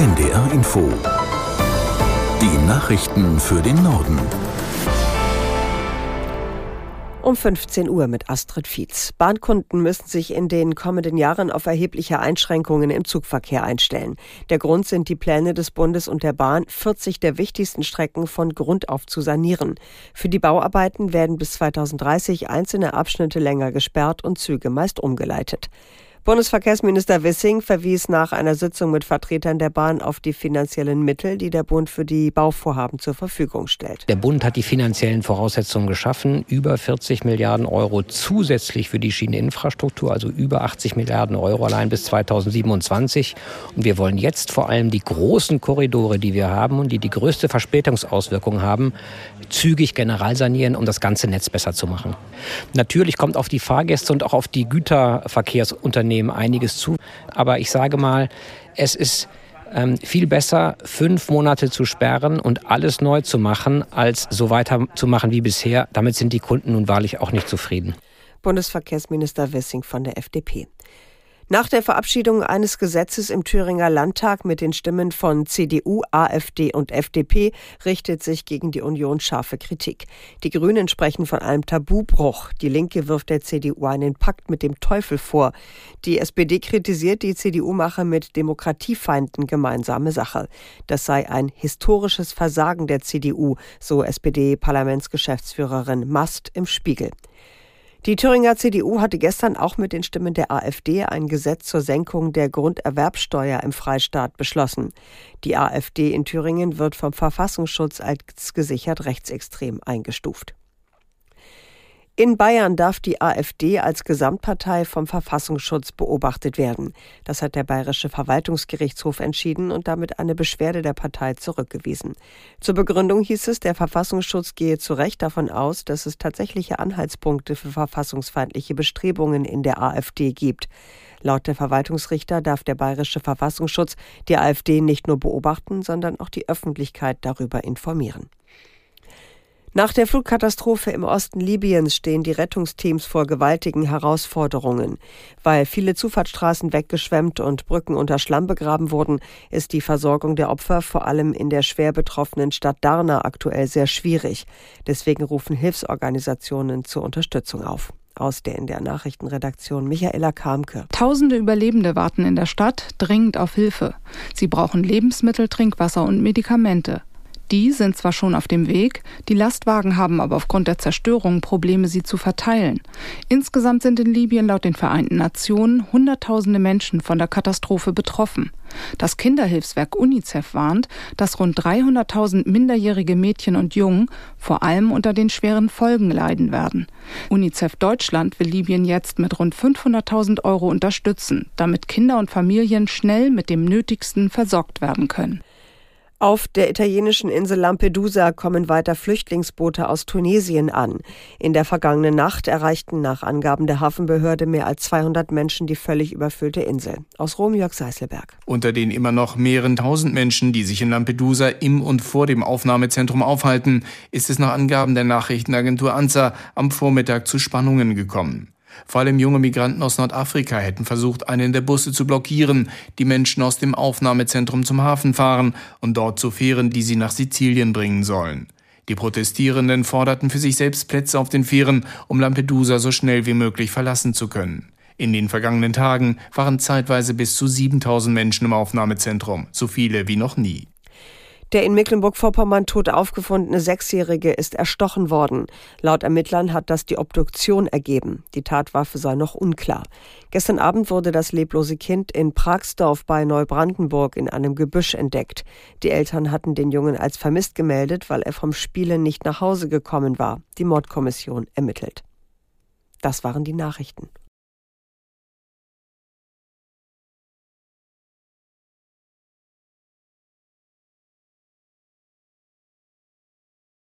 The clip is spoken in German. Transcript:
NDR Info. Die Nachrichten für den Norden. Um 15 Uhr mit Astrid Fietz. Bahnkunden müssen sich in den kommenden Jahren auf erhebliche Einschränkungen im Zugverkehr einstellen. Der Grund sind die Pläne des Bundes und der Bahn, 40 der wichtigsten Strecken von Grund auf zu sanieren. Für die Bauarbeiten werden bis 2030 einzelne Abschnitte länger gesperrt und Züge meist umgeleitet. Bundesverkehrsminister Wissing verwies nach einer Sitzung mit Vertretern der Bahn auf die finanziellen Mittel, die der Bund für die Bauvorhaben zur Verfügung stellt. Der Bund hat die finanziellen Voraussetzungen geschaffen, über 40 Milliarden Euro zusätzlich für die Schieneninfrastruktur, also über 80 Milliarden Euro allein bis 2027. Und wir wollen jetzt vor allem die großen Korridore, die wir haben und die die größte Verspätungsauswirkung haben, zügig generalsanieren, um das ganze Netz besser zu machen. Natürlich kommt auf die Fahrgäste und auch auf die Güterverkehrsunternehmen Unternehmen einiges zu. Aber ich sage mal, es ist ähm, viel besser, fünf Monate zu sperren und alles neu zu machen, als so weiterzumachen wie bisher. Damit sind die Kunden nun wahrlich auch nicht zufrieden. Bundesverkehrsminister Wissing von der FDP. Nach der Verabschiedung eines Gesetzes im Thüringer Landtag mit den Stimmen von CDU, AfD und FDP richtet sich gegen die Union scharfe Kritik. Die Grünen sprechen von einem Tabubruch. Die Linke wirft der CDU einen Pakt mit dem Teufel vor. Die SPD kritisiert, die CDU mache mit Demokratiefeinden gemeinsame Sache. Das sei ein historisches Versagen der CDU, so SPD-Parlamentsgeschäftsführerin Mast im Spiegel. Die Thüringer CDU hatte gestern auch mit den Stimmen der AfD ein Gesetz zur Senkung der Grunderwerbsteuer im Freistaat beschlossen. Die AfD in Thüringen wird vom Verfassungsschutz als gesichert rechtsextrem eingestuft. In Bayern darf die AfD als Gesamtpartei vom Verfassungsschutz beobachtet werden. Das hat der Bayerische Verwaltungsgerichtshof entschieden und damit eine Beschwerde der Partei zurückgewiesen. Zur Begründung hieß es, der Verfassungsschutz gehe zu Recht davon aus, dass es tatsächliche Anhaltspunkte für verfassungsfeindliche Bestrebungen in der AfD gibt. Laut der Verwaltungsrichter darf der Bayerische Verfassungsschutz die AfD nicht nur beobachten, sondern auch die Öffentlichkeit darüber informieren. Nach der Flugkatastrophe im Osten Libyens stehen die Rettungsteams vor gewaltigen Herausforderungen. Weil viele Zufahrtsstraßen weggeschwemmt und Brücken unter Schlamm begraben wurden, ist die Versorgung der Opfer vor allem in der schwer betroffenen Stadt Darna aktuell sehr schwierig. Deswegen rufen Hilfsorganisationen zur Unterstützung auf. Aus der in der Nachrichtenredaktion Michaela Kamke. Tausende Überlebende warten in der Stadt dringend auf Hilfe. Sie brauchen Lebensmittel, Trinkwasser und Medikamente. Die sind zwar schon auf dem Weg, die Lastwagen haben aber aufgrund der Zerstörung Probleme, sie zu verteilen. Insgesamt sind in Libyen laut den Vereinten Nationen Hunderttausende Menschen von der Katastrophe betroffen. Das Kinderhilfswerk UNICEF warnt, dass rund 300.000 minderjährige Mädchen und Jungen vor allem unter den schweren Folgen leiden werden. UNICEF Deutschland will Libyen jetzt mit rund 500.000 Euro unterstützen, damit Kinder und Familien schnell mit dem Nötigsten versorgt werden können. Auf der italienischen Insel Lampedusa kommen weiter Flüchtlingsboote aus Tunesien an. In der vergangenen Nacht erreichten nach Angaben der Hafenbehörde mehr als 200 Menschen die völlig überfüllte Insel. Aus Rom Jörg Seiselberg. Unter den immer noch mehreren tausend Menschen, die sich in Lampedusa im und vor dem Aufnahmezentrum aufhalten, ist es nach Angaben der Nachrichtenagentur ANSA am Vormittag zu Spannungen gekommen. Vor allem junge Migranten aus Nordafrika hätten versucht, einen der Busse zu blockieren, die Menschen aus dem Aufnahmezentrum zum Hafen fahren und dort zu Fähren, die sie nach Sizilien bringen sollen. Die Protestierenden forderten für sich selbst Plätze auf den Fähren, um Lampedusa so schnell wie möglich verlassen zu können. In den vergangenen Tagen waren zeitweise bis zu 7000 Menschen im Aufnahmezentrum, so viele wie noch nie. Der in Mecklenburg-Vorpommern tot aufgefundene Sechsjährige ist erstochen worden. Laut Ermittlern hat das die Obduktion ergeben. Die Tatwaffe sei noch unklar. Gestern Abend wurde das leblose Kind in Pragsdorf bei Neubrandenburg in einem Gebüsch entdeckt. Die Eltern hatten den Jungen als vermisst gemeldet, weil er vom Spielen nicht nach Hause gekommen war. Die Mordkommission ermittelt. Das waren die Nachrichten.